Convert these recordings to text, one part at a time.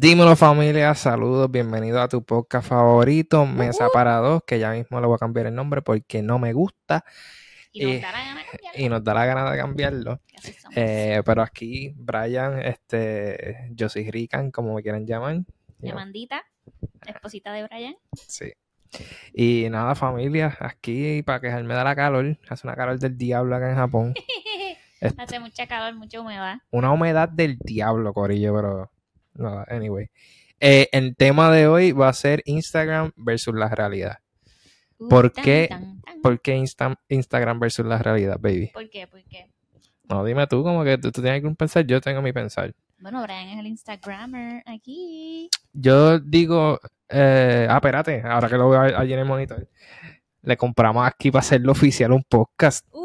Dímelo familia, saludos, bienvenido a tu podcast favorito, Mesa Ujú. para dos, que ya mismo le voy a cambiar el nombre porque no me gusta Y nos Eh, da la gana de cambiarlo, y nos da la gana de cambiarlo. Eh, pero aquí, Brian, este, yo soy Rican, como me quieran llamar. Yamandita, esposita de Brian. sí. Y nada, familia, aquí para quejarme de la calor, hace una calor del diablo acá en Japón. Hace mucha calor, mucha humedad. una humedad del diablo, Corillo, pero nada, anyway. Eh, el tema de hoy va a ser Instagram versus la realidad. Uh, ¿Por tan, qué? tan, tan. ¿Por qué Insta- Instagram versus la realidad, baby? ¿Por qué? ¿Por qué? No, dime tú, como que tú, tú tienes que pensar, yo tengo mi pensar. Bueno, Brian es el Instagrammer aquí. Yo digo, eh, ah, espérate, ahora que lo veo allí en el monitor, le compramos aquí para hacerlo oficial un podcast. Uh,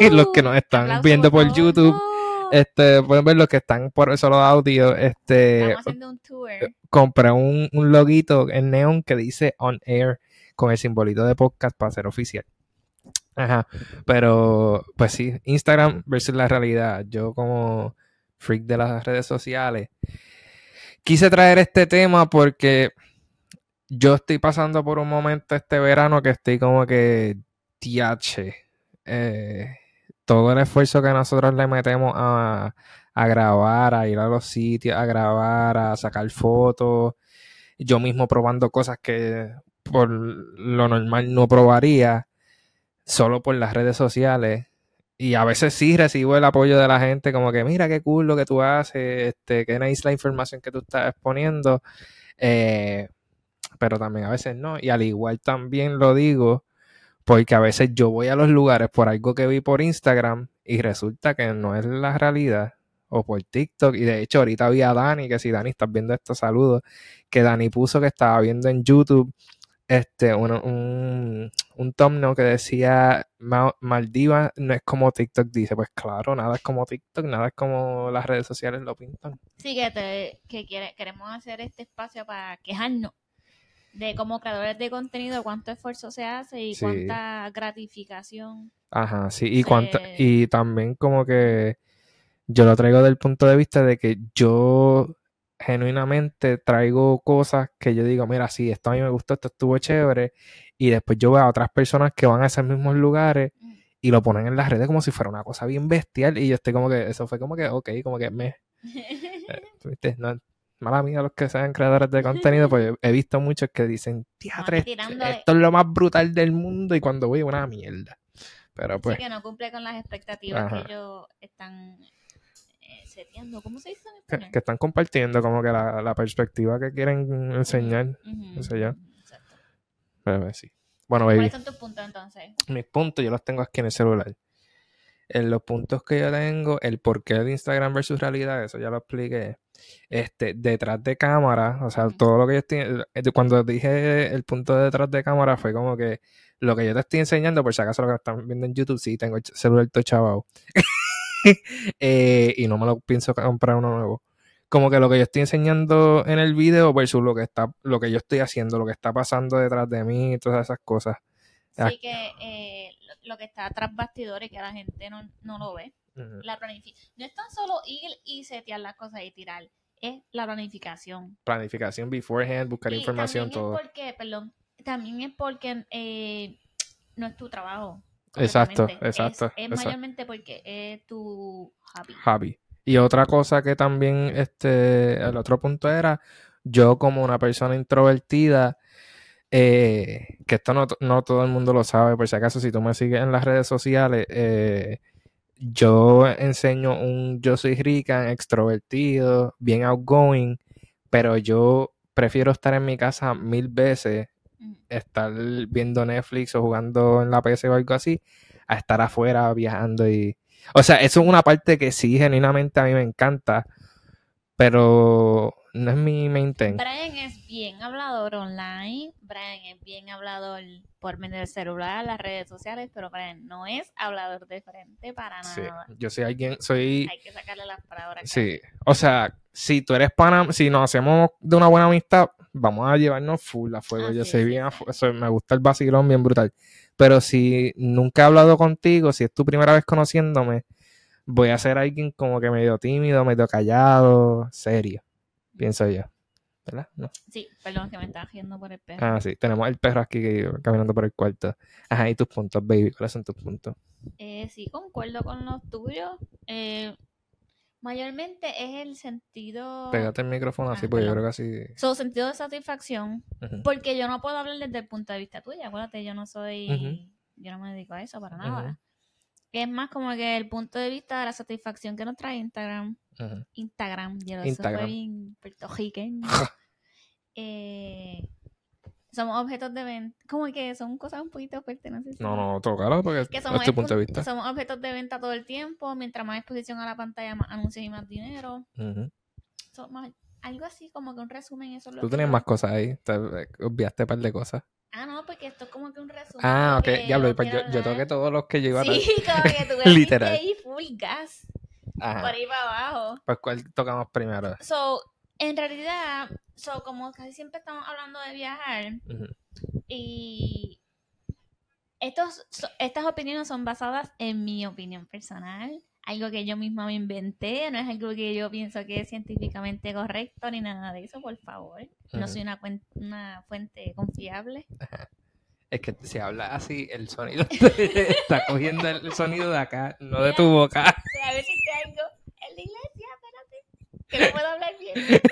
Los que nos están viendo por. YouTube, No. Este, pueden ver los que están por solo audio, este, Estamos haciendo un tour. compré un, un loguito en neon que dice on air con el simbolito de podcast para ser oficial. Ajá, pero pues sí, Instagram versus la realidad. Yo como freak de las redes sociales quise traer este tema porque yo estoy pasando por un momento este verano que estoy como que tiache. eh, todo el esfuerzo que nosotros le metemos a, a grabar, a ir a los sitios, a grabar, a sacar fotos, yo mismo probando cosas que por lo normal no probaría, solo por las redes sociales. Y a veces sí recibo el apoyo de la gente, como que mira qué cool lo que tú haces, este, qué nice la información que tú estás exponiendo. Eh, pero también a veces no. Y al igual también lo digo, porque a veces yo voy a los lugares por algo que vi por Instagram y resulta que no es la realidad. O por TikTok. Y de hecho, ahorita vi a Dani, que si Dani estás viendo estos saludos, que Dani puso que estaba viendo en YouTube este, un, un, un thumbnail que decía "Ma- Maldivas no es como TikTok. Dice, pues claro, nada es como TikTok, nada es como las redes sociales lo pintan. Sí, que, te- que queremos hacer este espacio para quejarnos de como creadores de contenido cuánto esfuerzo se hace y Sí. cuánta gratificación. Ajá, sí, y, cuánta- y también como que yo lo traigo del punto de vista de que yo genuinamente traigo cosas que yo digo, mira, sí, esto a mí me gustó, esto estuvo chévere, y después yo veo a otras personas que van a esos mismos lugares y lo ponen en las redes como si fuera una cosa bien bestial, y yo estoy como que, eso fue como que, ok, como que me, eh, ¿viste? No, mala mía los que sean creadores de contenido, pues he visto muchos que dicen, teatro, esto, tirándole". esto es lo más brutal del mundo, y cuando voy, una mierda. Pero pues... Que no cumple con las expectativas Ajá. que ellos están eh, seteando. ¿Cómo se dice en que, que están compartiendo como que la, la perspectiva que quieren enseñar. Qué sé yo. exacto. Pero, pues, sí. Bueno, ¿Cuáles son tus puntos entonces? mis puntos yo los tengo aquí en el celular. En los puntos que yo tengo, el porqué de Instagram versus realidad, eso ya lo expliqué. Este, detrás de cámara, o sea, todo lo que yo estoy. eh, Cuando dije el punto de detrás de cámara, fue como que lo que yo te estoy enseñando, por si acaso lo que están viendo en YouTube, sí, tengo el celular todo chavado. Eh, y no me lo pienso comprar uno nuevo. Como que lo que yo estoy enseñando en el video versus lo que está, lo que yo estoy haciendo, lo que está pasando detrás de mí, todas esas cosas. Ah. Sí que eh, lo, que está tras bastidores que la gente no, no lo ve. La planificación. No es tan solo ir y setear las cosas y tirar. Es la planificación. Planificación beforehand, buscar Y información, también todo. Es porque, perdón, también es porque eh, no es tu trabajo. Exacto. Es- exacto, Es, exacto. mayormente porque es tu hobby. Hobby. Y otra cosa que también, este, el otro punto era, yo como una persona introvertida, eh, que esto no, no todo el mundo lo sabe, por si acaso, si tú me sigues en las redes sociales, eh, yo enseño un yo soy rica, extrovertido, bien outgoing, pero yo prefiero estar en mi casa mil veces, Mm. estar viendo Netflix o jugando en la PC o algo así, a estar afuera viajando y... O sea, eso es una parte que sí, genuinamente a mí me encanta, pero no es mi main thing. Brian es bien hablador online, Brian es bien hablador por medio del celular, las redes sociales, pero Brian no es hablador de frente para Sí, nada. yo soy alguien, soy... Hay que sacarle las palabras. Sí, o sea, si tú eres pana, si nos hacemos de una buena amistad, vamos a llevarnos full a fuego. Ah, yo sí, soy sí, bien, a sí. fu- soy- me gusta el vacilón bien brutal. Pero si nunca he hablado contigo, si es tu primera vez conociéndome, voy a ser alguien como que medio tímido, medio callado, serio. pienso yo. ¿Verdad? No. Sí, perdón que me estaba riendo por el perro. Ah, sí, tenemos el perro aquí caminando por el cuarto. Ajá, y tus puntos, baby, ¿cuáles son tus puntos? Eh, sí, concuerdo con los tuyos. Eh, mayormente es el sentido... Pégate el micrófono así, Ah, porque yo creo que así... Su sentido de satisfacción. Porque yo no puedo hablar desde el punto de vista tuyo. Acuérdate, yo no soy. Yo no me dedico a eso para nada. Es más como que el punto de vista de la satisfacción que nos trae Instagram. Instagram, yo lo Instagram. bien puertorriqueño. eh, somos objetos de venta. Como que son cosas un poquito fuertes, no sé si. No, no, tócalo porque Que somos, punto de vista. somos objetos de venta todo el tiempo. Mientras más exposición a la pantalla, más anuncios y más dinero. So, más- algo así como que un resumen. Eso es lo Tú tenías más cosas ahí, te eh, obviaste un par de cosas. Ah, no, porque esto es como que un resumen. Ah, ok, diablo, yo pues yo, yo toqué todos los que yo iba a Sí, como que tú Literal. Ahí full gas Ajá. por ahí para abajo. Pues cuál tocamos primero. So, en realidad, so, como casi siempre estamos hablando de viajar Ujú. y estos, so- estas opiniones son basadas en mi opinión personal, algo que yo misma me inventé, no es algo que yo pienso que es científicamente correcto ni nada de eso, por favor. No soy una, fuente confiable. Es que si hablas así, el sonido está cogiendo el sonido de acá, no de tu boca. A ver si tengo el de iglesia, espérate, que no puedo hablar bien.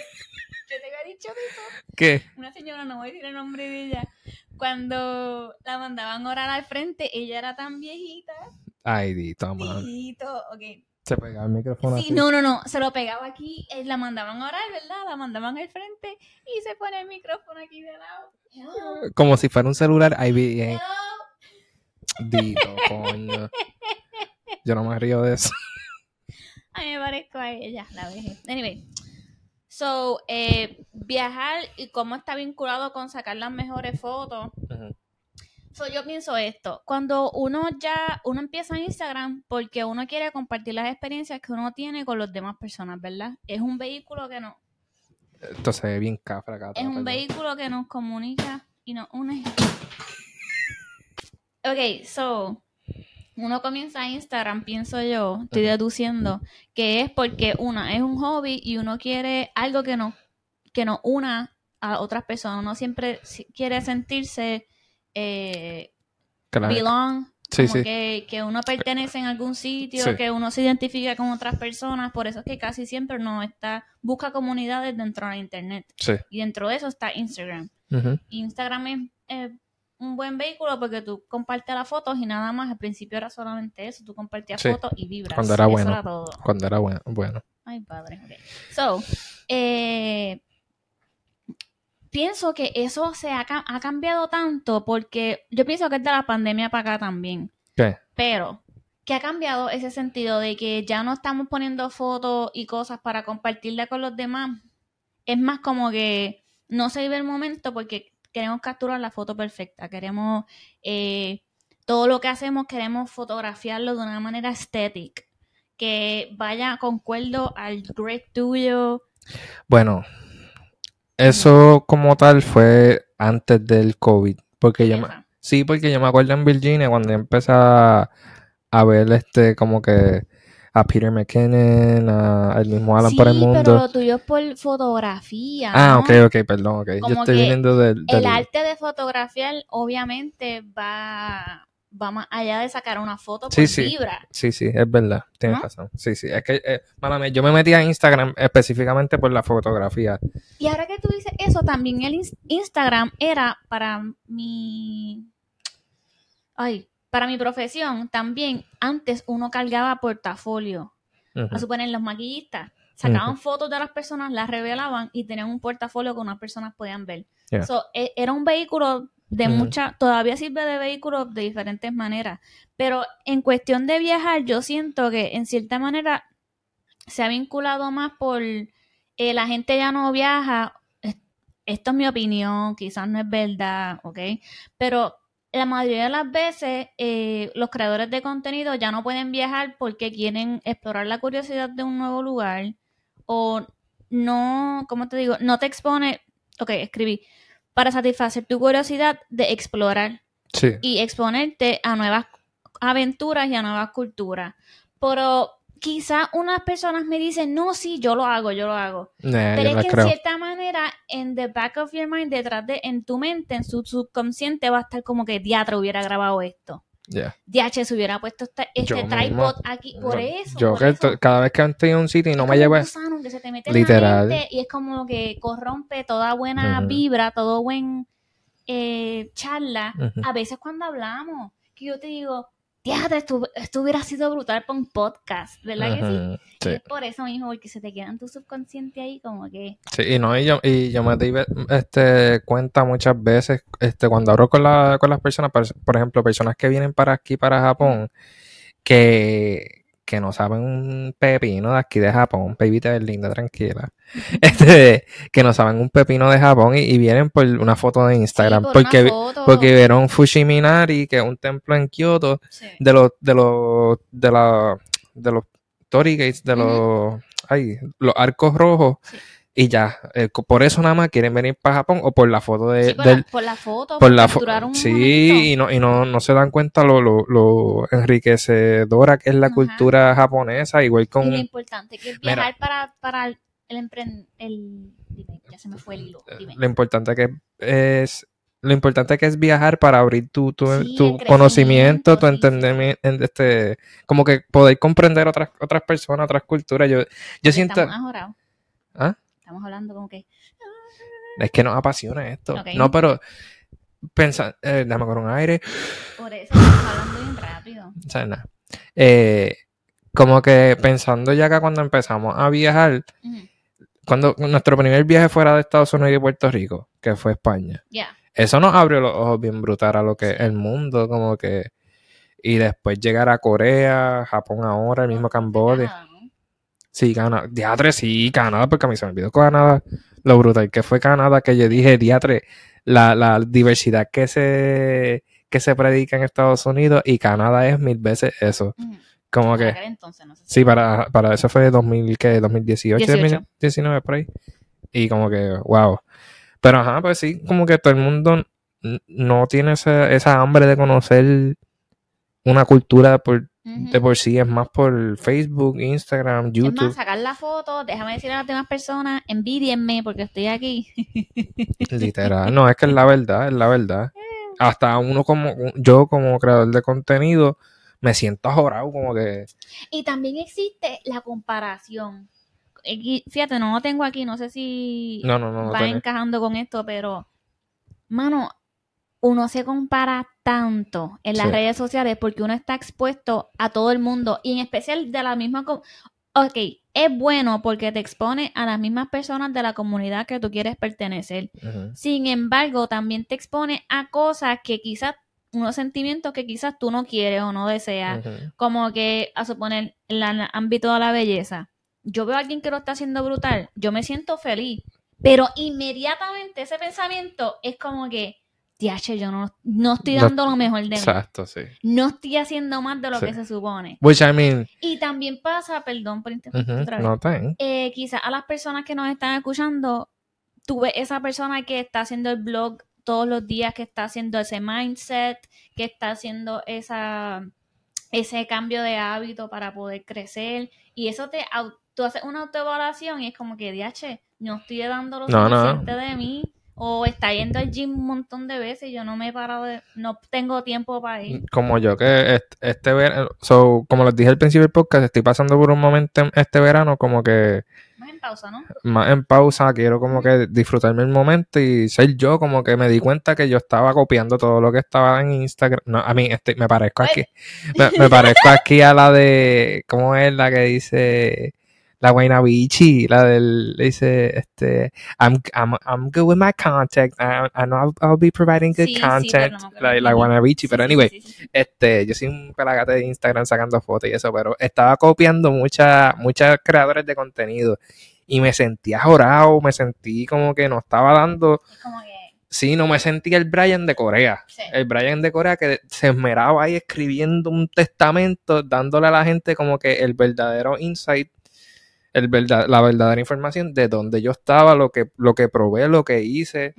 Yo te había dicho eso. ¿Qué? una señora, no voy a decir el nombre de ella, cuando la mandaban a orar al frente, ella era tan viejita. Ay, di, toma. Viejito, ok. Se pegaba el micrófono Sí, así. no, no, no, se lo pegaba aquí, eh, la mandaban a orar, ¿verdad? La mandaban al frente y se pone el micrófono aquí de lado. Hello, Como si fuera un celular, bien. hello. Dito, coño. Yo no me río de eso. A mí me parezco a ella, la vejez. Anyway, so, eh, viajar y cómo está vinculado con sacar las mejores fotos. Ujú. So, yo pienso esto, cuando uno ya, uno empieza en Instagram porque uno quiere compartir las experiencias que uno tiene con las demás personas, ¿verdad? Es un vehículo que no, Esto se ve bien cafra acá. es un perdón. vehículo que nos comunica y nos une. Ok, so, uno comienza Instagram, pienso yo, estoy deduciendo, que es porque una, es un hobby y uno quiere algo que nos, que nos una a otras personas. Uno siempre si- quiere sentirse eh, Claro. belong, Sí, como sí. Que, que uno pertenece en algún sitio, Sí. que uno se identifica con otras personas, por eso es que casi siempre uno está, busca comunidades dentro de internet. Sí. Y dentro de eso está Instagram. Instagram es eh, un buen vehículo porque tú compartes las fotos y nada más. Al principio era solamente eso, tú compartías Sí. fotos y vibras. Cuando era Eso bueno. era todo. Cuando era bueno. bueno. Ay, padre. ok. So, eh, pienso que eso se ha, ha cambiado tanto porque yo pienso que es de la pandemia para acá también. ¿Qué? Pero, que ha cambiado ese sentido de que ya no estamos poniendo fotos y cosas para compartirla con los demás. Es más como que no se vive el momento porque queremos capturar la foto perfecta. Queremos, eh, todo lo que hacemos, queremos fotografiarlo de una manera estética. Que vaya concuerdo al grade tuyo. Bueno, eso como tal fue antes del COVID. Porque yo me, sí, porque yo me acuerdo en Virginia cuando yo empecé a, a ver este como que a Peter McKinnon, a el mismo Alan sí, por el pero mundo. lo tuyo es por fotografía. Ah, ok, ok, perdón, ok. Yo estoy viniendo del, El arte de fotografiar obviamente va, va más allá de sacar una foto por Sí, sí. vibra. Sí, sí, es verdad, tienes ¿No? razón. Sí, sí, es que, eh, mala yo me metí a Instagram específicamente por la fotografía. Y ahora que tú dices eso, también el ins- Instagram era para mi... Ay, para mi profesión también. Antes uno cargaba portafolio. A suponer los maquillistas. Sacaban fotos de las personas, las revelaban y tenían un portafolio que unas personas podían ver. Yeah. So, e- era un vehículo de mucha, todavía sirve de vehículo de diferentes maneras. Pero en cuestión de viajar, yo siento que en cierta manera se ha vinculado más por eh, la gente ya no viaja. Es- Esto es mi opinión, quizás no es verdad, ¿ok? Pero la mayoría de las veces eh, los creadores de contenido ya no pueden viajar porque quieren explorar la curiosidad de un nuevo lugar o no, ¿cómo te digo? No te expone, ok, escribí, para satisfacer tu curiosidad de explorar Sí, y exponerte a nuevas aventuras y a nuevas culturas. Pero quizás unas personas me dicen, no, sí, yo lo hago, yo lo hago. Nah, Pero es que en cierta manera, en the back of your mind, detrás de, en tu mente, en su subconsciente, va a estar como que Diatra hubiera grabado esto. Yeah. DH se hubiera puesto este mismo. tripod aquí. Por eso. Yo por que eso. cada vez que estoy en un sitio y no me en Literal. la mente y es como que corrompe toda buena vibra, todo buen eh, charla. A veces cuando hablamos, que yo te digo, Diatra, esto, esto hubiera sido brutal para un podcast, ¿verdad que sí? Y sí. es por eso mismo, porque se te queda en tu subconsciente ahí como que... Sí, y no, y yo, y yo me di este, cuenta muchas veces, este, cuando hablo con, la, con las personas, por ejemplo, personas que vienen para aquí, para Japón, que, que no saben un pepino de aquí de Japón, te ves linda, tranquila, este, que no saben un pepino de Japón y, y vienen por una foto de Instagram, Sí, por una porque, foto. porque vieron Fushiminari, que es un templo en Kioto, Sí. de los, de los, de la, de los Torii Gates, de los, ay, los arcos rojos, Sí. Y ya, eh, por eso nada más quieren venir para Japón o por la foto de, Sí, por, del, la, por la foto, por la fo- un sí, momento. y no, y no, no se dan cuenta lo, lo, lo enriquecedora que es la Ajá. cultura japonesa, igual Y con, lo importante que es Mira. viajar para, para el, el empren- el- dime, ya se me fue el hilo. Dime. lo importante que es, lo importante que es viajar para abrir tu, tu, Sí, tu conocimiento, tu sí, entendimiento, este, como que poder comprender otras, otras personas, otras culturas. Yo, yo siento, Estamos. ¿Ah? Estamos hablando como que... es que nos apasiona esto. No, pero pensa, eh, dame con un aire. Por eso estamos hablando bien rápido. O sea, nada. Eh, como que pensando ya que cuando empezamos a viajar, cuando nuestro primer viaje fuera de Estados Unidos y Puerto Rico, que fue España, Ya. eso nos abrió los ojos bien brutal a lo que el mundo, como que. Y después llegar a Corea, Japón ahora, el mismo Cambodia. Sí, Canadá. Diatre, sí, Canadá, porque a mí se me olvidó Canadá. Lo brutal que fue Canadá, que yo dije, Diatre, la, la diversidad que se, que se predica en Estados Unidos y Canadá es mil veces eso. Como que, aquel entonces, no sé si- sí, para, para eso fue 2000, ¿qué? 2018, 18. 2019, por ahí. Y como que, wow. Pero ajá, pues sí, como que todo el mundo no tiene esa, esa hambre de conocer una cultura por, De por sí, es más por Facebook, Instagram, Es YouTube. más, sacar la foto, déjame decirle a las demás personas, envidienme porque estoy aquí. Literal, no, es que es la verdad, es la verdad. Hasta uno como, yo como creador de contenido, me siento ajorado, como que, Y también existe la comparación. Aquí- Fíjate, no lo tengo aquí, no sé si no, no, no, no va encajando con esto, pero, mano, uno se compara tanto en las Sí. redes sociales porque uno está expuesto a todo el mundo y en especial de la misma... Ok, es bueno porque te expone a las mismas personas de la comunidad que tú quieres pertenecer. Sin embargo, también te expone a cosas que quizás, unos sentimientos que quizás tú no quieres o no deseas como que a suponer en el ámbito de la belleza, yo veo a alguien que lo está haciendo brutal, yo me siento feliz, pero inmediatamente ese pensamiento es como que, "Diache, yo no, no estoy No- dando lo mejor de mí, Exacto, sí. no estoy haciendo más de lo Sí. que se supone. Which I mean, Y también pasa, perdón por interrumpir ujú, otra vez, no ten. eh, quizás a las personas que nos están escuchando, tú ves esa persona que está haciendo el blog todos los días, que está haciendo ese mindset, que está haciendo esa, ese cambio de hábito para poder crecer. Y eso te, tú haces una autoevaluación y es como que, DH, no estoy dando lo no. suficiente de mí. O está yendo al gym un montón de veces y yo no me he parado de, no tengo tiempo para ir. Como yo que este, este verano, so, como les dije al principio del podcast, estoy pasando por un momento en este verano como que Más en pausa, ¿no? más en pausa, quiero como que disfrutarme el momento y ser yo, como que me di cuenta que yo estaba copiando todo lo que estaba en Instagram. No, a mí este, me parezco aquí. Me, me parezco aquí a la de, ¿cómo es la que dice? La Guaynabichi, la del, dice, este, I'm, I'm, I'm good with my content, I, I know I'll, I'll be providing good Sí, sí, content, no me acuerdo la, la Guaynabichi, pero Sí, sí, anyway, sí, sí, sí. este, yo soy un pelagate de Instagram sacando fotos y eso, pero estaba copiando muchas muchas creadores de contenido y me sentí ajorado, me sentí como que no estaba dando, Es como que, sí, no me sentí el Brian de Corea, sí. el Brian de Corea que se esmeraba ahí escribiendo un testamento, dándole a la gente como que el verdadero insight, el verdad, la verdadera información de dónde yo estaba, lo que, lo que probé, lo que hice.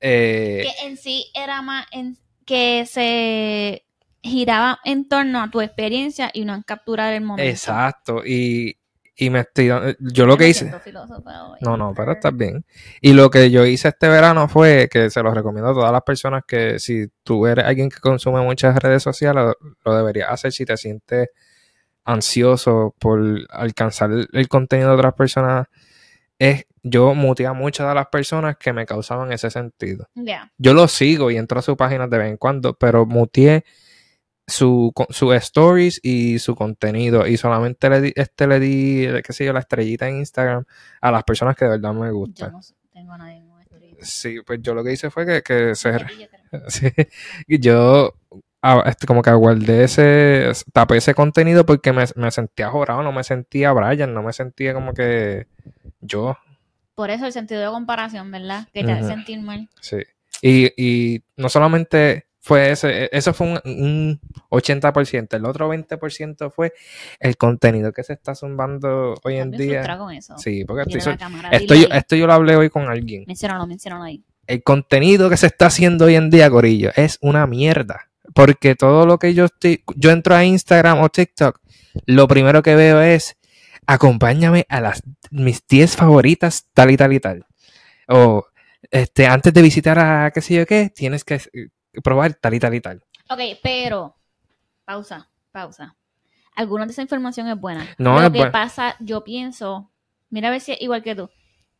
Eh, que en sí era más en, que se giraba en torno a tu experiencia y no en capturar el momento. Exacto. Y, y me estoy dando- Yo lo que hice. No, no, pero estás bien. Y lo que yo hice este verano fue que se lo recomiendo a todas las personas que si tú eres alguien que consume muchas redes sociales, lo, lo deberías hacer si te sientes ansioso por alcanzar el, contenido de otras personas. Es, yo muteé a muchas de las personas que me causaban ese sentido. Ya. Yo lo sigo y entro a su página de vez en cuando, pero muteé su, co- su stories y su contenido y solamente le di, este le di, qué sé yo, la estrellita en Instagram a las personas que de verdad me Yo gustan. no sé, tengo a nadie en. Sí, pues yo lo que hice fue que, que se, yo sí, yo este, como que guardé ese, tapé ese contenido porque me, me sentía jorado, no me sentía Brian, no me sentía como que yo, Por eso el sentido de comparación, ¿verdad? Que te hace Ujú. sentir mal. sí. Y, y no solamente fue ese, eso fue un, un 80%, el otro 20% fue el contenido que se está zumbando hoy en día. con eso. Sí, porque estoy, la cámara, yo, esto yo lo hablé hoy con alguien. Menciónalo, menciónalo ahí. el contenido que se está haciendo hoy en día, Corillo, es una mierda. Porque todo lo que yo estoy, yo entro a Instagram o TikTok, lo primero que veo es, acompáñame a las, mis 10 favoritas, tal y tal y tal. O, este, antes de visitar a qué sé yo qué, tienes que eh, probar tal y tal y tal. Ok, pero, pausa, pausa. Alguna de esa información es buena. No, Lo es que buena. pasa, yo pienso, mira a ver si es igual que tú,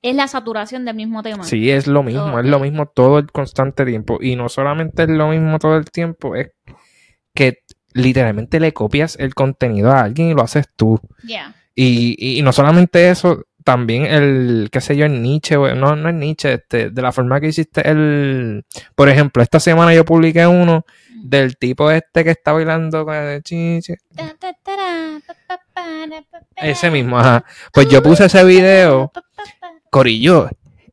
es la saturación del mismo tema. Sí, es lo mismo, es lo mismo todo el constante tiempo. Y no solamente es lo mismo todo el tiempo, es que literalmente le copias el contenido a alguien y lo haces tú. Y, y no solamente eso, también el, qué sé yo, el Nietzsche, no, no es Nietzsche, este, de la forma que hiciste el, por ejemplo, esta semana yo publiqué uno del tipo este que está bailando con el chi- chi- Ta, ta, tara, pa, pa, para, pa, para. ese mismo, ajá. Pues yo puse ese video. Corillo,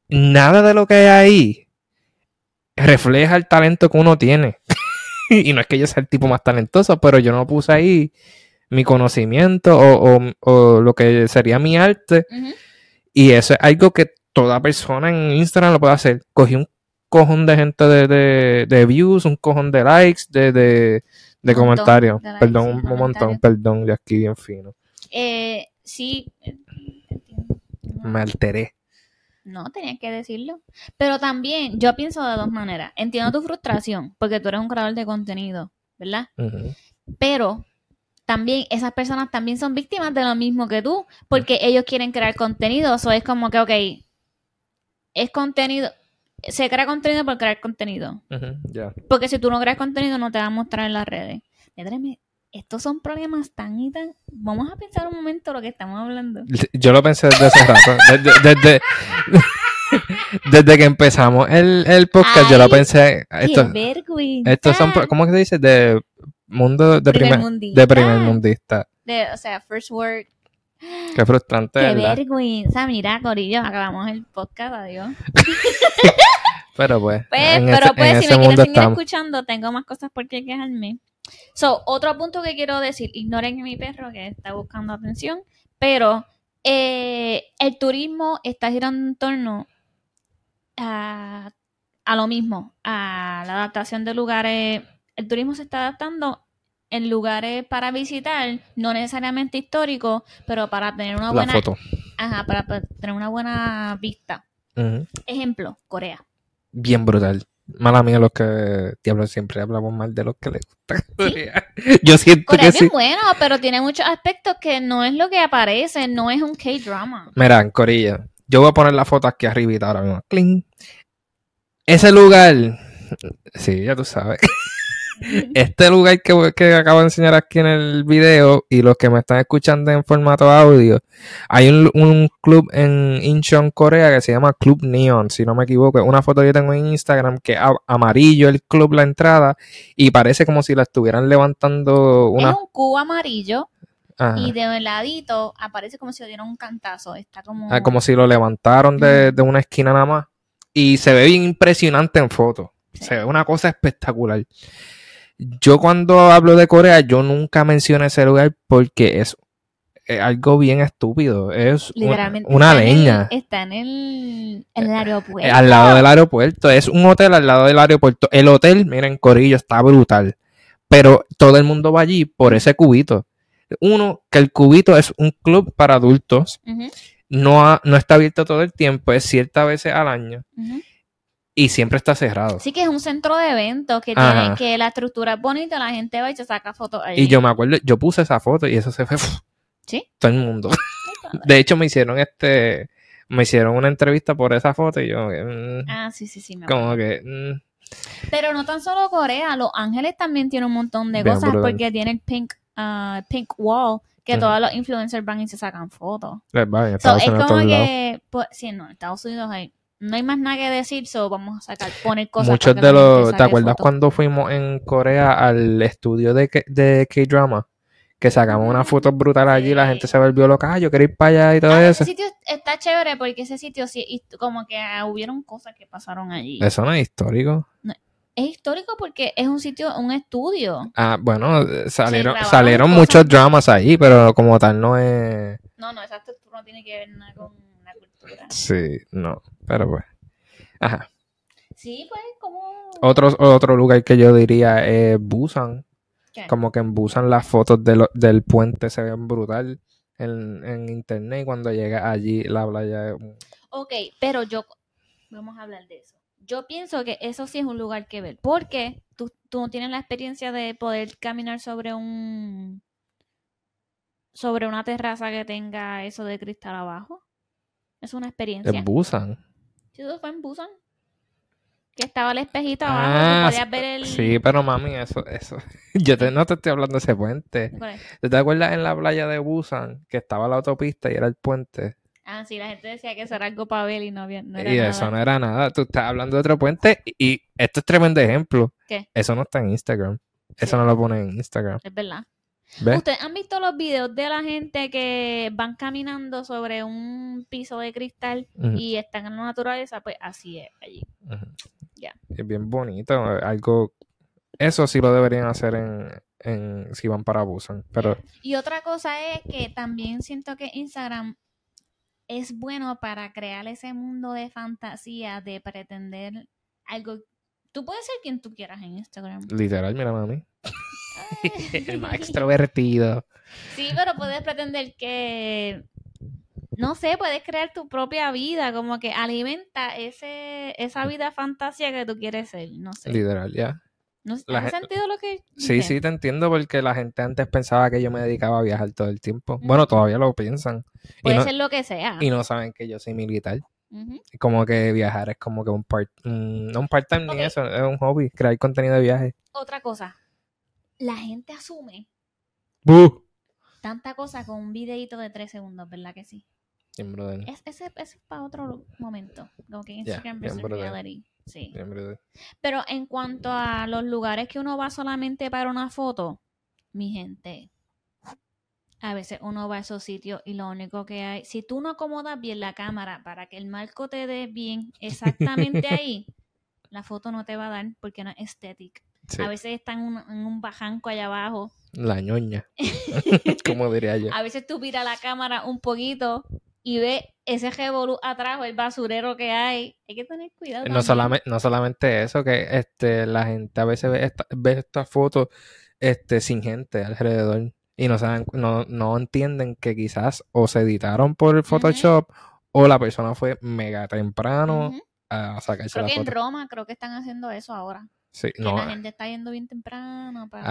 nada de lo que hay ahí refleja el talento que uno tiene. y no es que yo sea el tipo más talentoso, pero yo no puse ahí mi conocimiento o, o- o lo que sería mi arte. Y eso es algo que toda persona en Instagram lo puede hacer. Cogí un cojón de gente de, de, de views, un cojón de likes, de, comentarios. likes perdón, un, montón, perdón, de aquí bien fino. Eh, sí. eh. Me alteré. No, tenías que decirlo. Pero también, yo pienso de dos maneras. Entiendo tu frustración, porque tú eres un creador de contenido, ¿verdad? Pero también esas personas también son víctimas de lo mismo que tú, porque ellos quieren crear contenido. Eso es como que, ok, es contenido, se crea contenido por crear contenido. Ya. Porque si tú no creas contenido, no te va a mostrar en las redes. Estos son problemas tan y tan. Vamos a pensar un momento lo que estamos hablando. Yo lo pensé desde hace rato. Desde, desde, desde que empezamos el, el podcast, yo lo pensé. ¡Qué Esto, vergüenza! estos son, ¿cómo se dice? De mundo de primer, Primermundista. de primer mundista. De- o sea, first word. Qué frustrante, ¡Qué ¿verdad? vergüenza! Mira, Corillo, acabamos el podcast, adiós. Pero pues, Pues, pero ese, pues, si me quieren seguir estamos. escuchando, tengo más cosas por qué quejarme. So, otro punto que quiero decir, ignoren a mi perro que está buscando atención, pero eh, el turismo está girando en torno a, a lo mismo, a la adaptación de lugares. El turismo se está adaptando en lugares para visitar, no necesariamente históricos, pero para tener una La buena, foto. ajá, para, para tener una buena vista. Ejemplo, Corea. Bien brutal. Mala mía los que, diablo, siempre hablamos mal de los que les gusta. Yo siento Corea que es bien sí. bueno, pero tiene muchos aspectos que no es lo que aparece, no es un K-drama. Mira, Corilla, yo voy a poner la foto aquí arribita ahora mismo. Cling. Ese lugar, sí, ya tú sabes. Este lugar que, que acabo de enseñar aquí en el video y los que me están escuchando en formato audio, hay un, un club en Incheon, Corea que se llama Club Neon, si no me equivoco. Es Una foto que yo tengo en Instagram que es a- amarillo el club, la entrada, y parece como si la estuvieran levantando una... Es un cubo amarillo Ajá. y de un ladito aparece como si le dieran un cantazo. Está como... Ah, como si lo levantaron de, de una esquina nada más. Y se ve bien impresionante en foto. Se ve una cosa espectacular. Yo cuando hablo de Corea, yo nunca menciono ese lugar porque es, es algo bien estúpido. Es un- Literalmente. una está en el- leña. está en el, en el aeropuerto. Eh, Al lado del aeropuerto. Es un hotel al lado del aeropuerto. El hotel, miren, Corillo, está brutal. pero todo el mundo va allí por ese cubito. Uno, que el cubito es un club para adultos, no, ha- no está abierto todo el tiempo, es ciertas veces al año. Y siempre está cerrado. Sí que es un centro de eventos, que, Ajá. tiene, que la estructura es bonita, la gente va y se saca fotos allí. Y yo me acuerdo, yo puse esa foto y eso se fue ¿Sí? todo el mundo. De hecho, me hicieron este, me hicieron una entrevista por esa foto y yo, mm, Ah, sí, sí, sí. Me como que, mm, Pero no tan solo Corea, Los Ángeles también tiene un montón de Bien cosas brutal. porque tiene el pink, ah, pink wall, que todos los influencers van y se sacan fotos. les va en So, es como que, pues, sí, no, en Estados Unidos hay, no hay más nada que decir, so vamos a sacar, poner cosas. Muchos de la los, ¿te acuerdas fotos. cuando fuimos en Corea al estudio de, de K-Drama? Que sacamos unas fotos brutales allí, la Sí. gente se volvió loca, "Ah, yo quiero ir para allá y todo Ah, eso. ese sitio está chévere porque ese sitio sí, como que ah, hubieron cosas que pasaron allí. Eso no es histórico. Es histórico porque es un sitio, un estudio. Ah, bueno, eh, salieron, salieron muchos dramas ahí, pero como tal no es... No, no, esa estructura no tiene que ver nada con la cultura. Sí, no, pero pues. Ajá. Sí, pues, como... Otro, otro lugar que yo diría es Busan. ¿Qué? Como que en Busan las fotos de lo- del puente se ven brutal en, en internet y cuando llega allí la playa Ok, pero yo... Vamos a hablar de eso. Yo pienso que eso sí es un lugar que ver. Porque tú, tú no tienes la experiencia de poder caminar sobre un... Sobre una terraza que tenga eso de cristal abajo. Es una experiencia. en Busan. ¿Sí eso fue en Busan? Que estaba el espejito abajo, Ah, tú podías ver el... Sí, pero mami, eso, eso. Yo te, no te estoy hablando de ese puente. ¿Cuál es? ¿Te acuerdas en la playa de Busan que estaba la autopista y era el puente? Ah, sí, la gente decía que eso era algo para ver y no, había, no era y nada. eso no era nada. Tú estás hablando de otro puente y, y esto es tremendo ejemplo. ¿Qué? Eso no está en Instagram. Eso Sí. no lo ponen en Instagram. Es verdad. ¿Ves? ¿Ustedes han visto los videos de la gente que van caminando sobre un piso de cristal y están en la naturaleza? Pues así es allí. Ya. Es bien bonito. Algo. Eso sí lo deberían hacer en, en si van para Busan. Pero Y otra cosa es que también siento que Instagram es bueno para crear ese mundo de fantasía, de pretender algo. Tú puedes ser quien tú quieras en Instagram. literal, mira mami. El más extrovertido. Sí, pero puedes pretender que, no sé, puedes crear tu propia vida, como que alimenta ese, esa vida fantasía que tú quieres ser, no sé. Literal, ya. ¿No ¿Has gen- sentido lo que Sí, dije? sí, te entiendo porque la gente antes pensaba que yo me dedicaba a viajar todo el tiempo. Bueno, todavía lo piensan. Puede no, ser lo que sea. y no saben que yo soy militar. Como que viajar es como que un part, un- no un part-time ni eso, es un hobby, crear contenido de viaje. Otra cosa, la gente asume tanta cosa con un videito de tres segundos, ¿verdad que sí? Bien, brother. Es, ese, ese es para otro momento, como que Ya, Instagram bien versus brutal. reality. Sí. Bien. Pero en cuanto a los lugares que uno va solamente para una foto, mi gente, a veces uno va a esos sitios y lo único que hay, si tú no acomodas bien la cámara para que el marco te dé bien exactamente ahí, la foto no te va a dar porque no es estética. Sí, A veces está en un, en bajanco allá abajo. La ñoña, como diría yo. A veces tú miras la cámara un poquito y ves ese revolú atrás o el basurero que hay. Hay que tener cuidado. No solamente, no solamente eso, que este, la gente a veces ve, esta, ve estas fotos este, sin gente alrededor y no saben, no, no entienden que quizás o se editaron por el Photoshop o la persona fue mega temprano a sacarse Creo la que en foto. Roma creo que están haciendo eso ahora. Sí, Que no, la gente está yendo bien temprano para...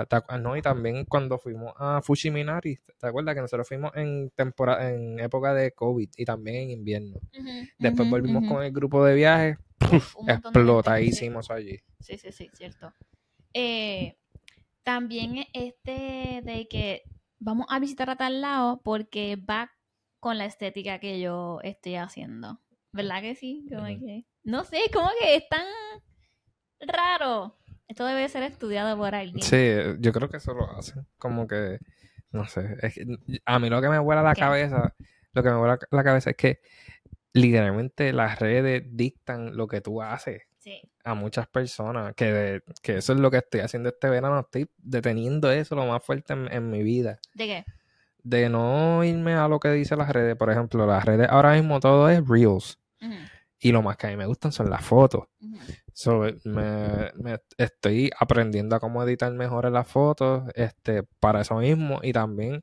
ah, ¿te acu- no, y también cuando fuimos a Fushiminari, ¿te acuerdas que nosotros fuimos en temporada, en época de COVID y también en invierno? Después volvimos con el grupo de viaje, Uf, un montón de gente, explotadísimos allí. Sí, sí, sí, cierto. Eh, también este de que vamos a visitar a tal lado porque va con la estética que yo estoy haciendo. ¿Verdad que sí? Como Ujú. que, no sé, como que es tan raro. Esto debe ser estudiado por alguien. Sí, yo creo que eso lo hacen. Como que, no sé, es que a mí lo que me vuela la ¿Qué? cabeza, lo que me vuela la cabeza es que literalmente las redes dictan lo que tú haces Sí. a muchas personas, que, de- que eso es lo que estoy haciendo este verano, estoy deteniendo eso lo más fuerte en, en mi vida. ¿De qué? De no irme a lo que dicen las redes, por ejemplo, las redes ahora mismo todo es Reels. Y lo más que a mí me gustan son las fotos. So, me, me estoy aprendiendo a cómo editar mejor las fotos, este, para eso mismo, y también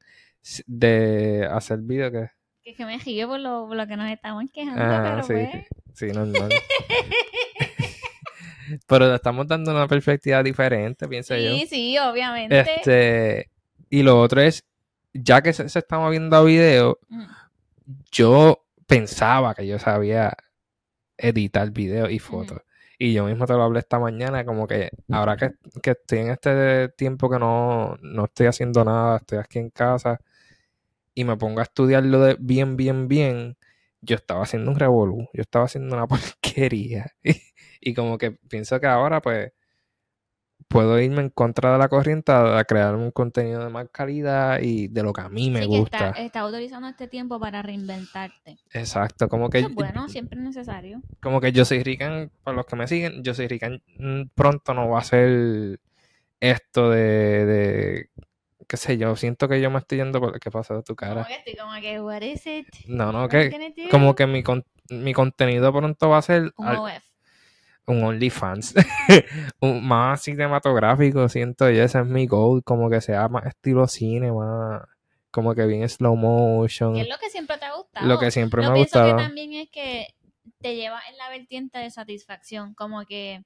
de hacer vídeos que... Que, que me río por lo, por lo que nos estamos quejando, Ajá, pero sí, pues... sí, normal. Pero estamos dando una perspectiva diferente, pienso yo. Sí, sí, obviamente. Este, y lo otro es, ya que se, se estamos viendo video, Mm. yo pensaba que yo sabía editar videos y fotos. Y yo mismo te lo hablé esta mañana, como que ahora que, que estoy en este tiempo que no, no estoy haciendo nada, estoy aquí en casa y me pongo a estudiarlo de bien, bien, bien, yo estaba haciendo un revolú, yo estaba haciendo una porquería. Y, como que pienso que ahora pues puedo irme en contra de la corriente a, crear un contenido de más calidad y de lo que a mí me Sí, gusta. está, está utilizando este tiempo para reinventarte. Exacto, como que Eso es bueno, siempre es necesario. como que yo soy Rican, para los que me siguen, yo soy Rican, mm, pronto no va a ser esto de, de qué sé yo, siento que yo me estoy yendo por qué pasa de tu Como cara. que estoy como que, what is it? No, no, que como que mi, con- mi contenido pronto va a ser Un al- OF. Un OnlyFans, un, más cinematográfico, siento yo, ese es mi goal, como que sea más estilo cine, más como que bien slow motion, Que es lo que siempre te ha gustado. lo que siempre me ha gustado. que también es que te lleva en la vertiente de satisfacción, como que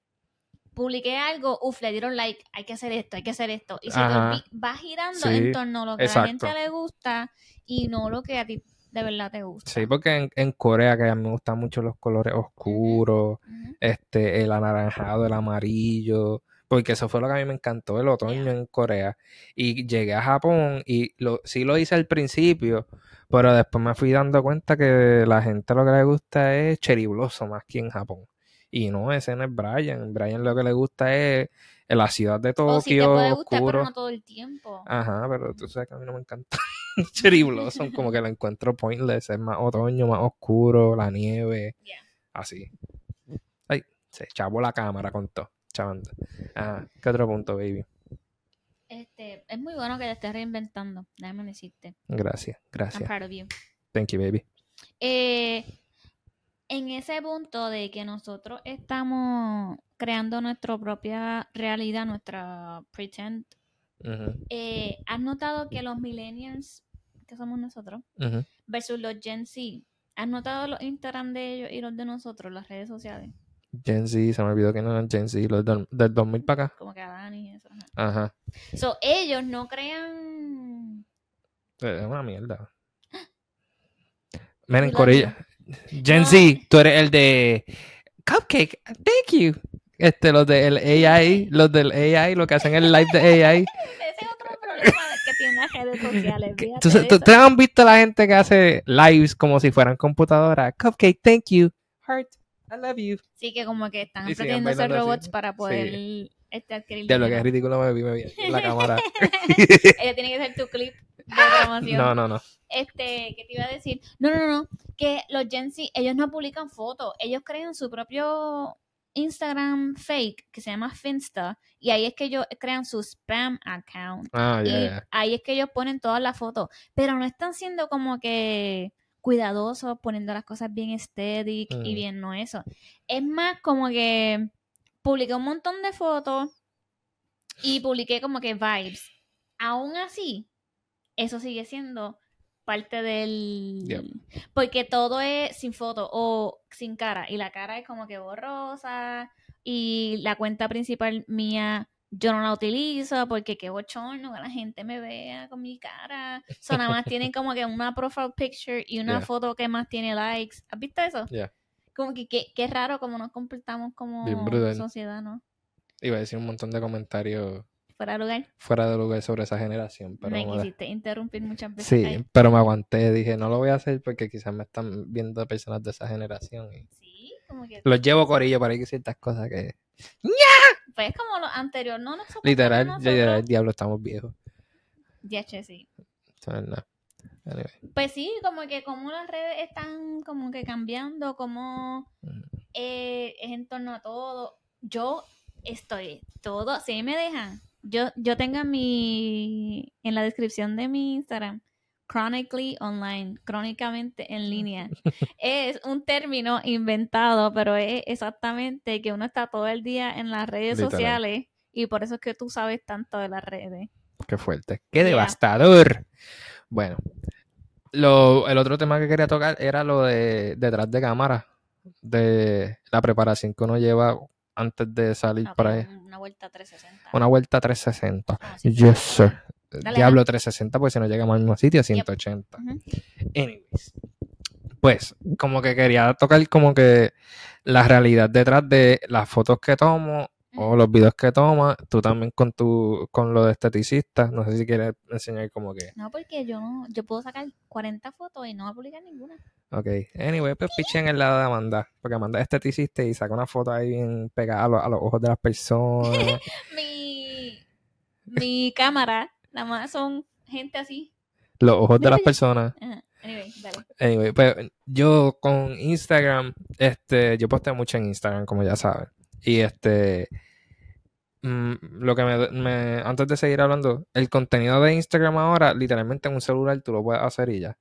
publiqué algo, uff, le dieron like, hay que hacer esto, hay que hacer esto. Y se te va girando Sí, en torno a lo que a la gente le gusta y no lo que a ti de verdad te gusta. Sí, porque en, en Corea que a mí me gustan mucho los colores oscuros, este, el anaranjado, el amarillo, porque eso fue lo que a mí me encantó, el otoño en Corea. Y llegué a Japón y lo, sí lo hice al principio, pero después me fui dando cuenta que la gente lo que le gusta es Cherry Blossom aquí en Japón. Y no, ese no es Brian. Brian lo que le gusta es la ciudad de te Tokio, puede gustar, oscuro. pero no todo el tiempo. Ajá, pero tú sabes que a mí no me encanta Cherry Blossom, como que lo encuentro pointless, es más otoño, más oscuro, la nieve, Yeah. así. Ay, se chavó la cámara con todo, chavando. Ajá, ¿qué otro punto, baby? Este, es muy bueno que te estés reinventando, déjame decirte. Gracias, I'm gracias. proud of you. Thank you, baby. Eh, en ese punto de que nosotros estamos creando nuestra propia realidad, nuestra pretend, eh, ¿has notado que los millennials, que somos nosotros, versus los Gen Z, ¿has notado los Instagram de ellos y los de nosotros, las redes sociales? Gen Z, se me olvidó que no eran Gen Z, los del, del 2000 para acá. Como que a Dani y eso. ajá. Ajá, So, ellos no crean... es una mierda. Miren, Corilla. Gen. Z, tú eres el de Cupcake, thank you. Este, los del AI, los del AI, lo que hacen el live de AI. Ese es otro problema que tienen las redes sociales. Entonces, ¿tú-. ¿ustedes han visto la gente que hace lives como si fueran computadoras? Cupcake, thank you. Heart, I love you. Sí, que como que están aprendiendo a ser así. robots para poder este, adquirir De lo que es ridículo me vi, me vi la cámara. Ella tiene que ser tu clip de promoción. No, no, no. Este, ¿qué te iba a decir? No, no, no, que los Gen Z, ellos no publican fotos, ellos crean su propio Instagram fake que se llama Finsta y ahí es que ellos crean su spam account Ah, ya, y ahí es que ellos ponen todas las fotos, pero no están siendo como que cuidadosos, poniendo las cosas bien aesthetic y Mm. bien no eso. Es más como que publiqué un montón de fotos y publiqué como que vibes. Aún así, eso sigue siendo parte del... Yep. Porque todo es sin foto o sin cara y la cara es como que borrosa y la cuenta principal mía yo no la utilizo porque qué bochorno que la gente me vea con mi cara. So, nada más tienen como que una profile picture y una Yeah. foto que más tiene likes. ¿Has visto eso? Yeah. Como que qué qué raro como nos comportamos como sociedad, ¿no? Iba a decir un montón de comentarios Fuera de lugar. fuera de lugar sobre esa generación, pero me quisiste interrumpir muchas veces. Sí, pero me aguanté, dije, no lo voy a hacer porque quizás me están viendo personas de esa generación y sí, como que los llevo corillo para que ciertas cosas que pues como lo anterior, no nosotros literal, nosotros. literal, diablo, estamos viejos. DH, sí. Eso no. Anyway. Pues sí, como que como las redes están como que cambiando, como Mm. eh, es en torno a todo. Yo estoy todo, si me dejan, yo, yo tengo en mi, en la descripción de mi Instagram, chronically online, crónicamente en línea. es un término inventado, pero es exactamente que uno está todo el día en las redes Literal. sociales y por eso es que tú sabes tanto de las redes. Qué fuerte. Qué Yeah. devastador. Bueno, lo, el otro tema que quería tocar era lo de detrás de cámara, de la preparación que uno lleva antes de salir Ok, para ahí. Una vuelta 360. Una vuelta 360. Como si Yes, sir. Dale, Diablo 360, pues si no llegamos al mismo sitio, 180. Ujú. Anyways. Pues, como que quería tocar como que la realidad detrás de las fotos que tomo o los videos que tomas, tú también con tu, con lo de esteticista, no sé si quieres enseñar como que, No, porque yo no, yo puedo sacar 40 fotos y no voy a publicar ninguna. Ok, anyway, pues piché en el lado de Amanda, porque Amanda es esteticista y saca una foto ahí bien pegada a, los- a los ojos de las personas, Mi, mi cámara, nada más son gente así. los ojos de las personas, Ajá. Anyway, dale. Anyway, pues yo con Instagram, este, yo posteo mucho en Instagram, como ya saben. Y este, mm, lo que me, me- antes de seguir hablando, el contenido de Instagram ahora, literalmente en un celular tú lo puedes hacer y ya.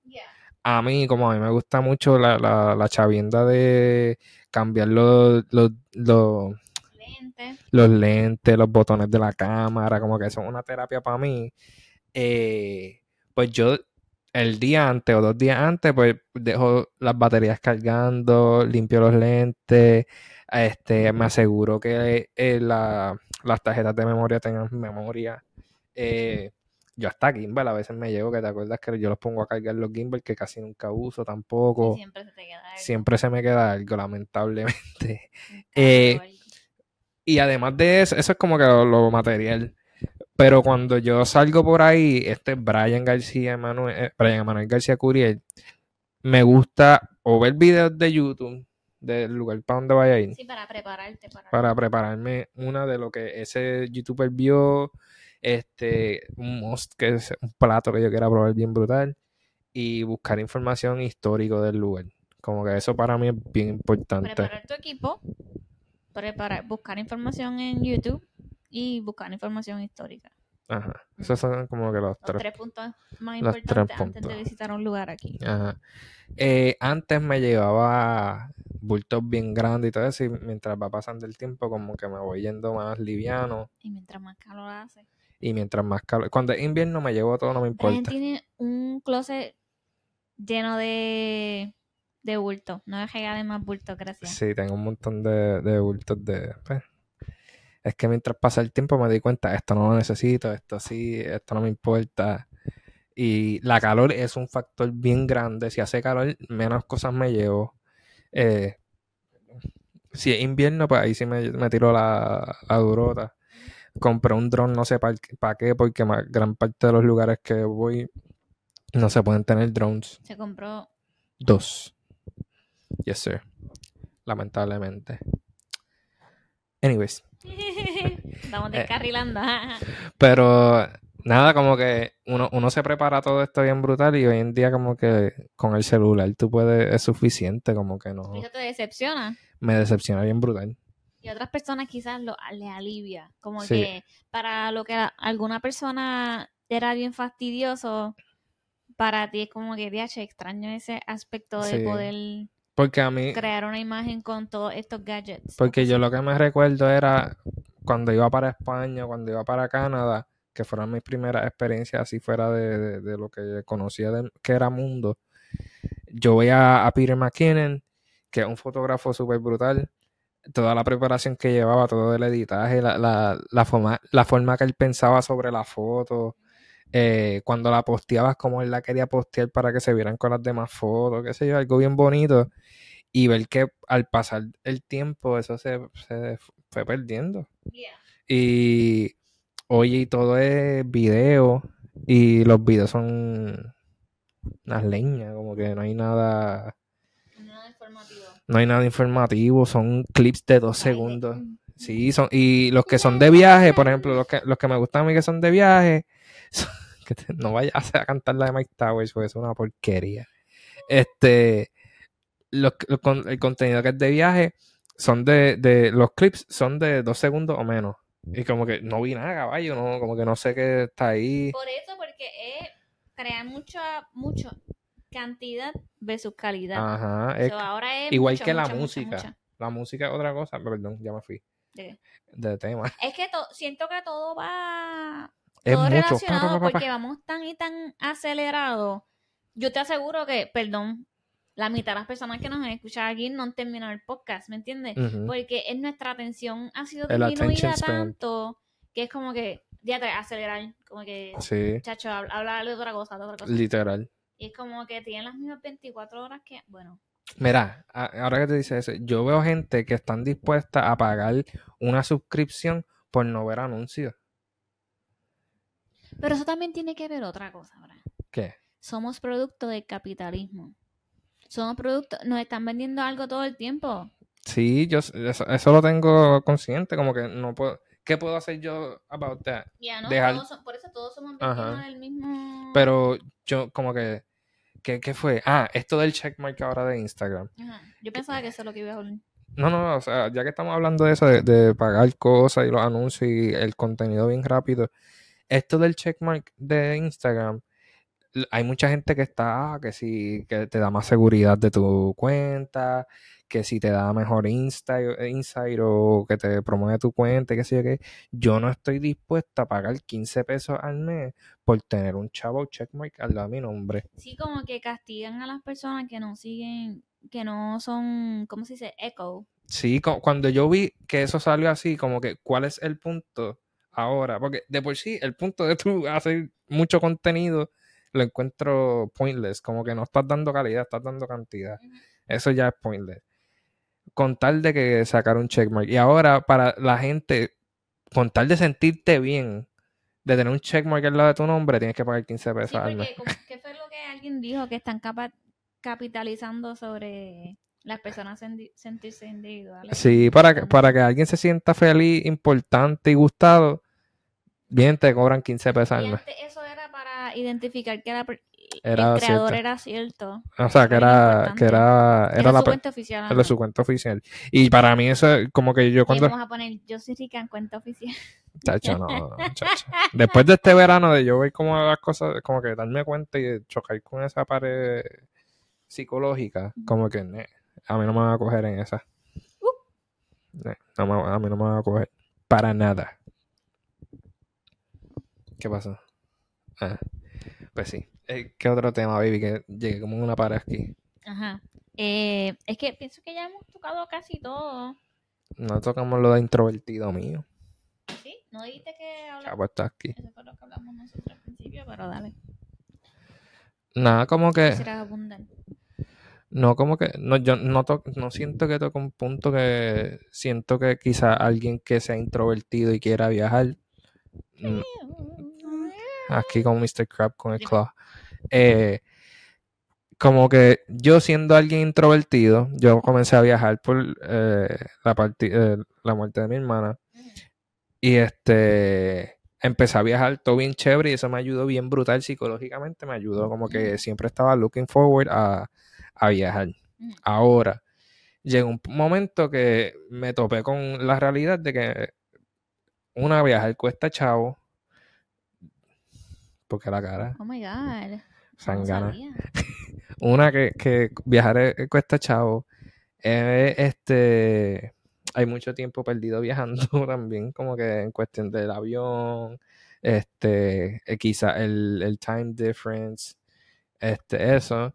A mí, como a mí me gusta mucho la, la, la chavienda de cambiar los, los, los, Lente. los lentes, los botones de la cámara, como que son una terapia para mí. Eh, pues yo el día antes o dos días antes, pues dejo las baterías cargando, limpio los lentes, este, me aseguro que eh, la- las tarjetas de memoria tengan memoria. Eh, yo hasta gimbal a veces me llevo, que te acuerdas que yo los pongo a cargar los gimbal que casi nunca uso tampoco. Y siempre se te queda algo. Siempre se me queda algo, lamentablemente. Eh. Y además de eso, eso es como que lo, lo material. Pero cuando yo salgo por ahí, este Brian García Emanuel, eh, Brian Emanuel García Curiel, me gusta o ver videos de YouTube del lugar para donde vaya a ir, Sí, para prepararte para, para prepararme una de lo que ese youtuber vio, este, un que es un plato que yo quiera probar bien brutal, y buscar información histórica del lugar. Como que eso para mí es bien importante. preparar tu equipo, preparar, buscar información en YouTube y buscar información histórica. Ajá. Esos son como que los Los tres tres puntos más los tres importantes antes de visitar un lugar aquí. Ajá. Eh, antes me llevaba bultos bien grandes y todo eso, y mientras va pasando el tiempo, como que me voy yendo más liviano. Y mientras más calor hace. Y mientras más calor. Cuando es invierno me llevo todo, no me Brian importa. tiene un closet lleno de, de bultos. No me regales más bultos, gracias. Sí, tengo un montón de, de bultos de. pues, es que mientras pasa el tiempo me di cuenta, esto no lo necesito, esto sí, esto no me importa. Y la calor es un factor bien grande. Si hace calor, menos cosas me llevo. Eh, si es invierno, pues ahí sí me, me tiro la, la durota. Compré un dron, no sé para qué, porque gran parte de los lugares que voy no se pueden tener drones. Se compró. Dos. Yes, sir. Lamentablemente. Anyways. Estamos Eh. descarrilando. Pero nada, como que uno, uno se prepara todo esto bien brutal y hoy en día como que con el celular tú puedes, es suficiente, como que no. Eso te decepciona. Me decepciona bien brutal. Y a otras personas quizás lo, le alivia. Como Sí. que para lo que a alguna persona era bien fastidioso, para ti es como que, diache, extraño ese aspecto de Sí. poder Porque a mí, crear una imagen con todos estos gadgets. porque yo lo que me recuerdo era cuando iba para España, cuando iba para Canadá, que fueron mis primeras experiencias así fuera de, de- de lo que conocía de- que era mundo. Yo veía a Peter McKinnon, que es un fotógrafo súper brutal, toda la preparación que llevaba, todo el editaje, la, la, la forma, la forma que él pensaba sobre la foto, eh, cuando la posteabas, como él la quería postear para que se vieran con las demás fotos, qué sé yo, algo bien bonito. Y ver que al pasar el tiempo eso se, se fue perdiendo. Yeah. Y oye, y todo es video. Y los videos son unas leñas, como que no hay nada, informativo. no hay nada informativo, son clips de dos segundos. Sí, son, y los que son de viaje, por ejemplo, los que, los que me gustan a mí que son de viaje, son- que te- no vayas a cantar la de Mike Towers, porque es una porquería. Este, los, los con- el contenido que es de viaje son de, de, los clips son de dos segundos o menos. Y como que no vi nada, caballo, no, como que no sé qué está ahí. Por eso, porque es crear mucha, mucho cantidad versus calidad. Ajá. es So, ahora es igual que la mucha, música. mucha. La música es otra cosa. Perdón, ya me fui ¿De tema. Es que to- siento que todo va Es todo mucho. Relacionado pa, pa, pa. porque vamos tan y tan acelerados. Yo te aseguro que, perdón, la mitad de las personas que nos escuchan aquí no han terminado el podcast, ¿me entiendes? Porque es nuestra atención ha sido disminuida tanto que es como que, ya te acelerar, como que, Sí, chacho, habla, habla de otra cosa, de otra cosa. literal. Y es como que tienen las mismas 24 horas que, bueno, Mira, ahora que te dice eso, yo veo gente que están dispuesta a pagar una suscripción por no ver anuncios. pero eso también tiene que ver otra cosa, ¿verdad? ¿Qué? Somos producto del capitalismo. Somos producto, nos están vendiendo algo todo el tiempo. Sí, yo eso, eso lo tengo consciente, como que no puedo. ¿Qué puedo hacer yo about that? Ya, ¿no? Dejar- Todos son- por eso todos somos víctimas del mismo... Pero yo, como que. ¿Qué, qué fue? Ah, esto del checkmark ahora de Instagram. Ajá. Yo pensaba que eso es lo que iba a hablar. No, no, o sea, ya que estamos hablando de eso, de, de pagar cosas y los anuncios y el contenido bien rápido, esto del checkmark de Instagram, hay mucha gente que está, ah, que si que te da más seguridad de tu cuenta, que si te da mejor insight, insight o que te promueve tu cuenta, y qué sé yo qué. Yo no estoy dispuesta a pagar 15 pesos al mes por tener un chavo checkmark al lado de mi nombre. Sí, como que castigan a las personas que no siguen, que no son, ¿cómo se dice? Echo. Sí, cu- cuando yo vi que eso salió así, como que, ¿cuál es el punto ahora? Porque de por sí, el punto de tú hacer mucho contenido lo encuentro pointless, como que no estás dando calidad, estás dando cantidad. Eso ya es pointless. Con tal de que sacar un checkmark. Y ahora, para la gente, con tal de sentirte bien, de tener un checkmark al lado de tu nombre, tienes que pagar 15 Sí, pesos al mes. porque ¿qué fue lo que alguien dijo? Que están capa- capitalizando sobre las personas sentirse individuales. Sí, para que, para que alguien se sienta feliz, importante y gustado, bien, te cobran 15 pesos al mes. eso para identificar que Era el creador cierto. era cierto. O sea, que Era que era, era, Era la su cuenta oficial. era su cuenta oficial. Y para mí eso es como que yo cuando... vamos a poner, yo soy rica en cuenta oficial. Chacho, no, no, chacho. Después de este verano de yo ver cómo las cosas, como que darme cuenta y chocar con esa pared psicológica, como que ne, a mí no me va a coger en esa. Ne, no me- a mí no me va a coger para nada. ¿Qué pasó? Ah, pues sí. Eh, ¿Qué otro tema, baby? Que llegué como en una pared aquí. Ajá. Eh, es que pienso que ya hemos tocado casi todo. No tocamos lo de introvertido mío. ¿Sí? ¿No dijiste que Ya hablamos? pues está aquí. Eso fue lo que hablamos nosotros al principio, pero dale. Nada, como que... Quisieras abundar. No, como que no, yo no, to- no siento que toque un punto que siento que quizá alguien que sea introvertido y quiera viajar, mm, aquí con Mr. Crab con el claw, eh, como que yo siendo alguien introvertido, yo comencé a viajar por eh, la, eh, la muerte de mi hermana y este empecé a viajar todo bien chévere y eso me ayudó bien brutal psicológicamente, me ayudó como que siempre estaba looking forward a, a viajar. Ahora, llegó un momento que me topé con la realidad de que una viajar cuesta chavo. Porque la cara, Oh my god. Sangana. Una que, que viajar es- cuesta chavo. Eh, este, hay mucho tiempo perdido viajando también, como que en cuestión del avión, este, eh, quizá el, el time difference, este, eso.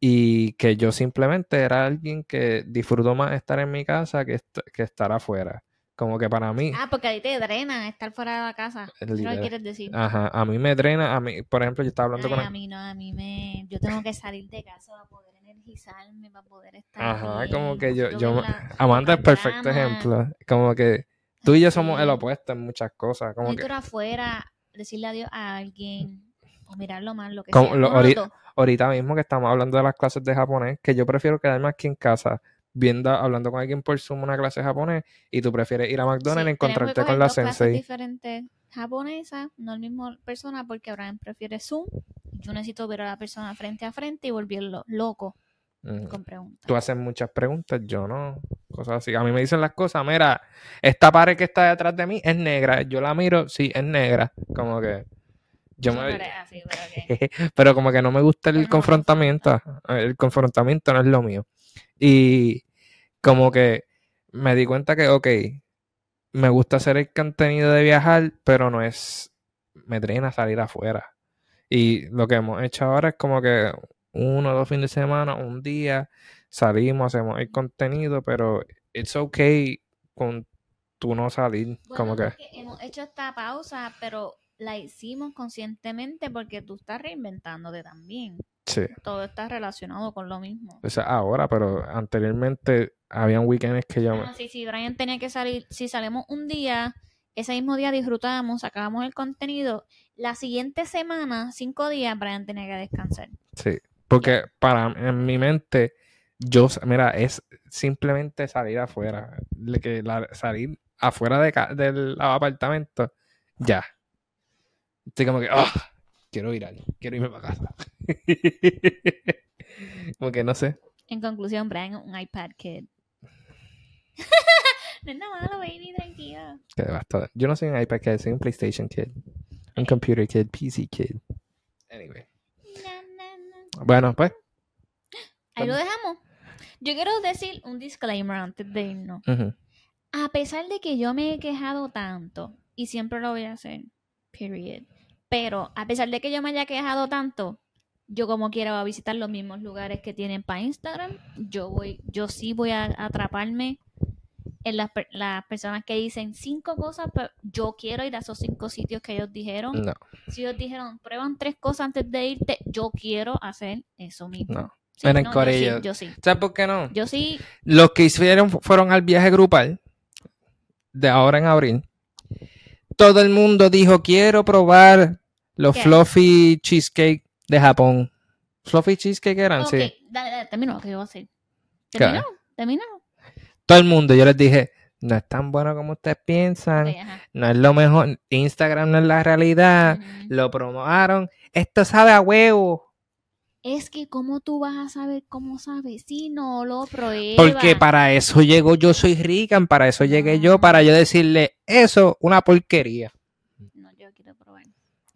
Y que yo simplemente era alguien que disfruto más estar en mi casa que, est- que estar afuera. Como que para mí, Ah, porque ahí te drena estar fuera de la casa. Es ¿Qué es lo que quieres decir? ajá, a mí me drena, a mí, por ejemplo, yo estaba hablando Ay, con... a mí no, a mí me... Yo tengo que salir de casa para poder energizarme, para poder estar Ajá, bien, como que yo, yo, la- Amanda es perfecto cama. ejemplo. Como que tú y yo somos Sí. el opuesto en muchas cosas. Como que afuera, decirle adiós a alguien, o mirarlo mal, lo que Como sea. lo- ahorita- ahorita mismo que estamos hablando de las clases de japonés, que yo prefiero quedarme aquí en casa viendo, hablando con alguien por Zoom una clase de japonés y tú prefieres ir a McDonald's Sí, y encontrarte con la dos sensei. diferentes japonesas, no el mismo persona, porque Abraham prefiere Zoom. Yo necesito ver a la persona frente a frente y volverlo loco Mm. con preguntas. Tú haces muchas preguntas, yo no. Cosas así. A mí me dicen las cosas, mira, esta pared que está detrás de mí es negra. Yo la miro, sí, es negra. Como que Yo me- así, pero como que no me gusta el no confrontamiento. El confrontamiento no es lo mío. Y como que me di cuenta que, ok, me gusta hacer el contenido de viajar, pero no es, me drena salir afuera. Y lo que hemos hecho ahora es como que uno o dos fines de semana, un día, salimos, hacemos el contenido, pero it's okay con tú no salir. como que, hemos hecho esta pausa, pero la hicimos conscientemente porque tú estás reinventándote también. Sí. Todo está relacionado con lo mismo. O sea, ahora, pero anteriormente habían weekends que yo me... Ah, sí, sí, Brian tenía que salir. Si salimos un día, ese mismo día disfrutábamos, sacábamos el contenido. La siguiente semana, cinco días, Brian tenía que descansar. Sí, porque para en mi mente, yo, mira, es simplemente salir afuera, que la- salir afuera de del apartamento, ya. Estoy como que, ah, quiero ir ahí, quiero irme para casa. como que no sé. En conclusión, Brian un iPad kid. no es nada malo, baby, tranquilo. Devastador. Yo no soy un iPad kid, soy un PlayStation kid. Un computer kid, PC kid. Anyway. Na, na, na. Bueno, pues. Ahí lo dejamos. Yo quiero decir un disclaimer antes de irnos. A pesar de que yo me he quejado tanto, y siempre lo voy a hacer, period. Pero a pesar de que yo me haya quejado tanto, yo como quiera voy a visitar los mismos lugares que tienen para Instagram. Yo voy, yo sí voy a atraparme en las, las personas que dicen cinco cosas, pero yo quiero ir a esos cinco sitios que ellos dijeron. No, Si ellos dijeron, prueban tres cosas antes de irte, yo quiero hacer eso mismo. no. Sí, Miren, no, yo sí, yo sí. ¿Sabes por qué no? Yo sí, Los que hicieron fueron al viaje grupal de ahora en abril. Todo el mundo dijo, quiero probar los ¿Qué? fluffy cheesecake de Japón. ¿Fluffy cheesecake eran? Sí. dale, dale, termino que yo voy a hacer. ¿Qué? Termino, termino. Todo el mundo, yo les dije, no es tan bueno como ustedes piensan. No es lo mejor. Instagram no es la realidad. Ujú. Lo promovaron. Esto sabe a huevo. Es que, ¿cómo tú vas a saber cómo sabes si no lo pruebas? Porque para eso llegó Yo Soy Rican. Para eso llegué yo. Para yo decirle, eso, una porquería. No, yo quiero probar.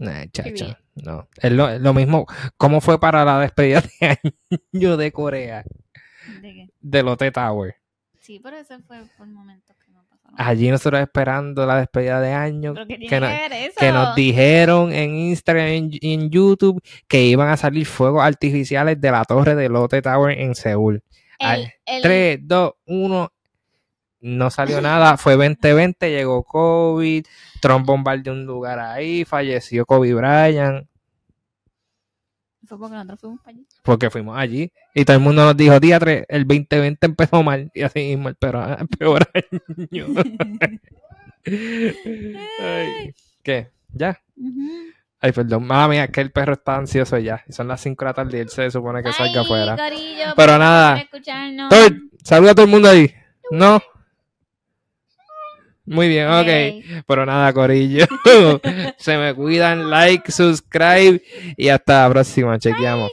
Nah, Period. no. Es lo, es lo mismo. ¿Cómo fue para la despedida de año de Corea? ¿De qué? De Lotte Tower. Sí, pero ese fue por momentos que no pasaron. Allí nosotros esperando la despedida de año. ¿Pero qué tiene que que, no- ver eso? Que nos dijeron en Instagram y en, YouTube que iban a salir fuegos artificiales de la torre de Lotte Tower en Seúl. El, el- 3, 2, 1. No salió nada. Fue 2020, llegó COVID. Trump bombardeó un lugar ahí. Falleció Kobe Bryant. Fue porque nosotros fuimos allí. Porque fuimos allí. Y todo el mundo nos dijo, día 3, el 2020 empezó mal. Y así mismo el peor, el peor año. Ay, ¿Qué? ¿Ya? Ay, perdón. Mala mía, es que el perro está ansioso ya. Son las 5 de la tarde y él se supone que salga afuera. corillo, Pero nada. Saluda a todo el mundo ahí. ¿No? Muy bien, ok. Pero nada, Corillo. Se me cuidan, like, subscribe y hasta la próxima. Chequeamos.